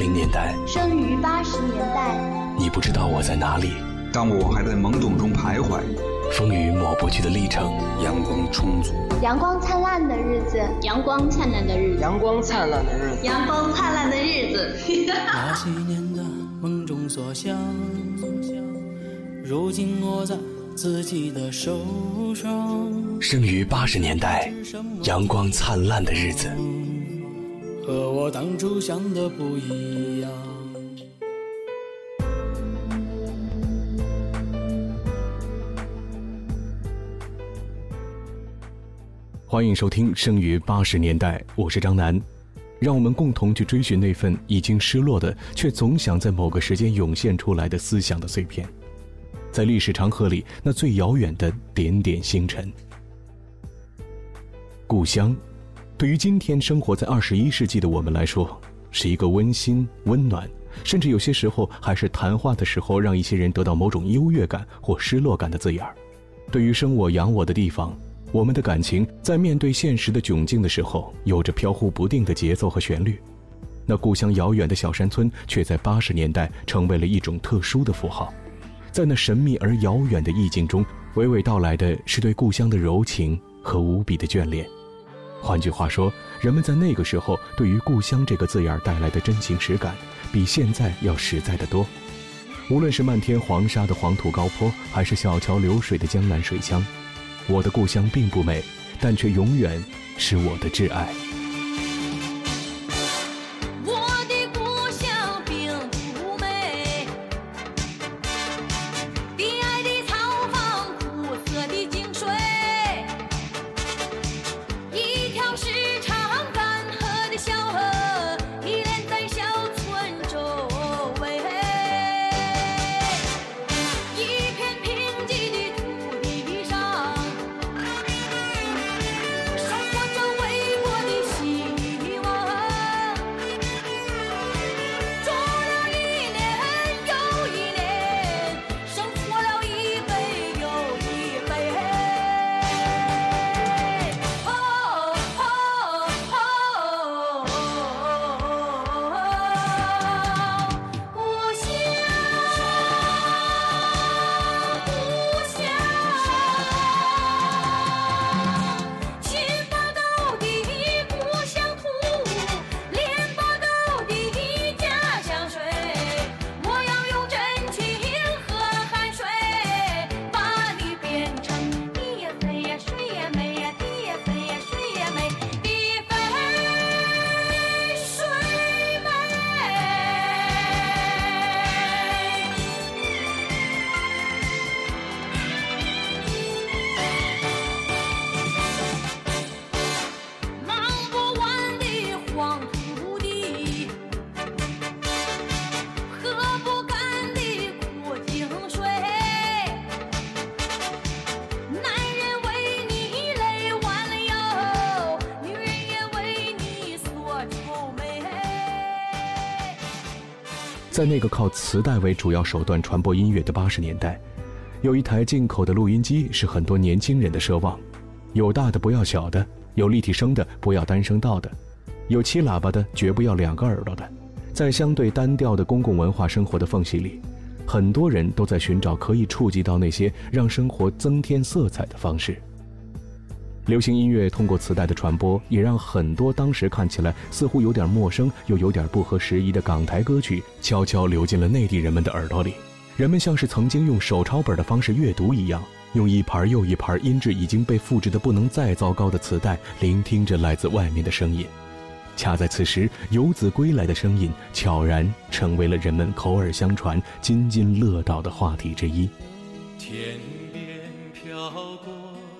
零年代，生于八十年代。你不知道我在哪里，当我还在懵懂中徘徊。风雨抹不去的历程，阳光充足，阳光灿烂的日子，阳光灿烂的日子，阳光灿烂的日子，阳光灿烂的日子。那些年的梦中所想，如今握在自己的手上。生于八十年代，阳光灿烂的日子，和我当初想的不一样。欢迎收听《生于八十年代》，我是张楠，让我们共同去追寻那份已经失落的，却总想在某个时间涌现出来的思想的碎片，在历史长河里那最遥远的点点星辰。故乡，对于今天生活在二十一世纪的我们来说，是一个温馨、温暖，甚至有些时候还是谈话的时候让一些人得到某种优越感或失落感的字眼儿。对于生我养我的地方。我们的感情在面对现实的窘境的时候，有着飘忽不定的节奏和旋律。那故乡遥远的小山村，却在八十年代成为了一种特殊的符号。在那神秘而遥远的意境中，娓娓道来的是对故乡的柔情和无比的眷恋。换句话说，人们在那个时候对于故乡这个字眼带来的真情实感，比现在要实在的多。无论是漫天黄沙的黄土高坡，还是小桥流水的江南水乡。我的故乡并不美，但却永远是我的挚爱。在那个靠磁带为主要手段传播音乐的八十年代，有一台进口的录音机是很多年轻人的奢望，有大的不要小的，有立体声的不要单声道的，有七喇叭的绝不要两个耳朵的。在相对单调的公共文化生活的缝隙里，很多人都在寻找可以触及到那些让生活增添色彩的方式。流行音乐通过磁带的传播，也让很多当时看起来似乎有点陌生又有点不合时宜的港台歌曲，悄悄流进了内地人们的耳朵里。人们像是曾经用手抄本的方式阅读一样，用一盘又一盘音质已经被复制的不能再糟糕的磁带，聆听着来自外面的声音。恰在此时，游子归来的声音悄然成为了人们口耳相传、津津乐道的话题之一。天边飘过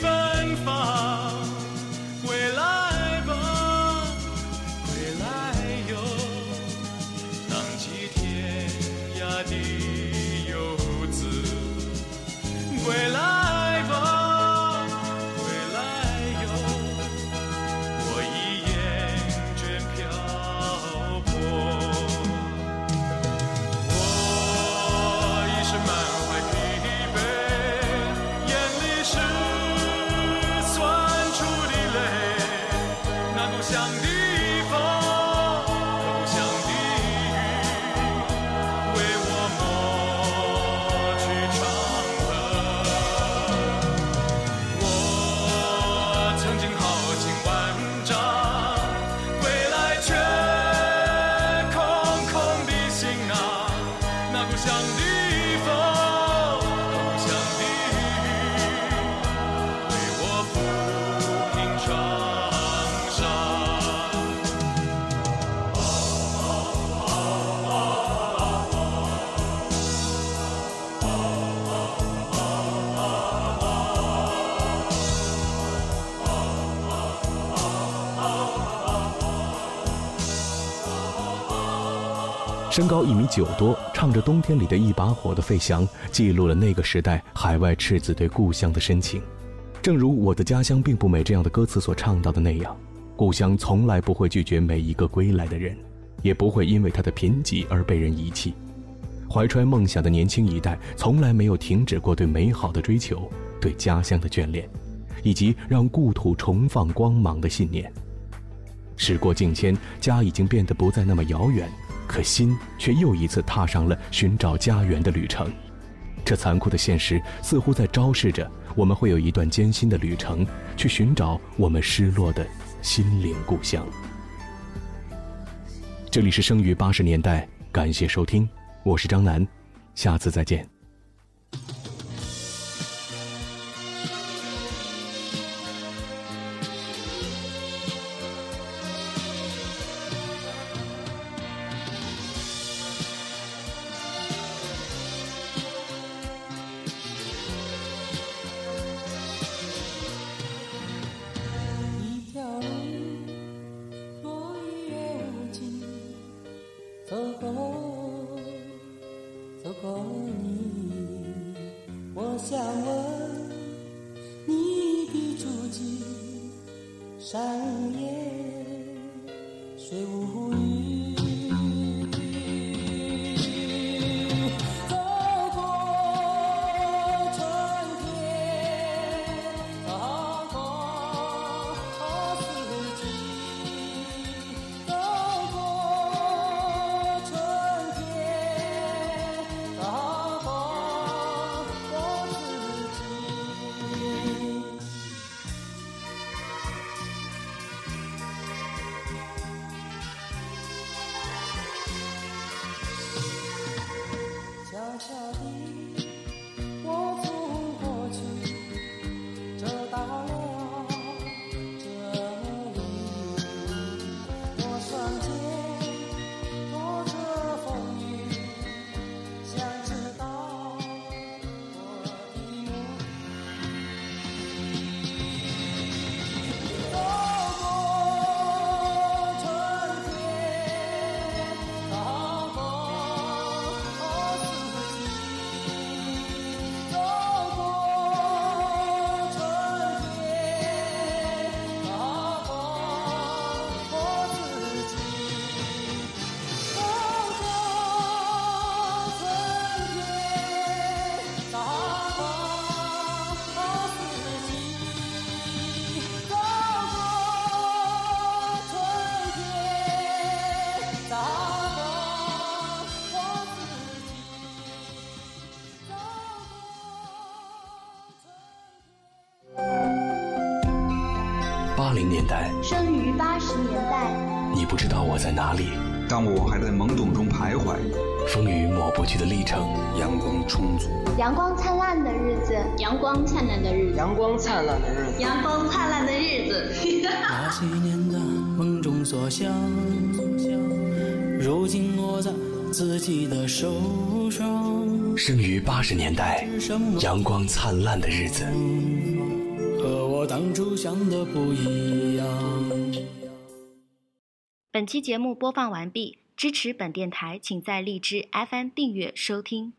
芬芳。归来吧，归来哟，浪迹天涯的游子。归来故乡的风，故乡的云，为我抹去伤痕。我曾经豪情万丈，归来却空空的行囊，那故乡的。身高一米九多，唱着冬天里的一把火的费翔，记录了那个时代海外赤子对故乡的深情。正如《我的家乡并不美》这样的歌词所唱到的那样，故乡从来不会拒绝每一个归来的人，也不会因为他的贫瘠而被人遗弃。怀揣梦想的年轻一代，从来没有停止过对美好的追求、对家乡的眷恋，以及让故土重放光芒的信念。时过境迁，家已经变得不再那么遥远。可心却又一次踏上了寻找家园的旅程，这残酷的现实似乎在昭示着我们会有一段艰辛的旅程，去寻找我们失落的心灵故乡。这里是生于八十年代，感谢收听，我是张楠，下次再见。八零年代，生于八十年代，你不知道我在哪里，当我还在懵懂中徘徊，风雨抹不去的历程，阳光充足，阳光灿烂的日子，阳光灿烂的日子，阳光灿烂的日子，阳光灿烂的日子。那些年的梦中所想，如今握在自己的手上。生于八十年代，阳光灿烂的日子，和我当初想的不一样。本期节目播放完毕，支持本电台，请在荔枝 FM 订阅收听。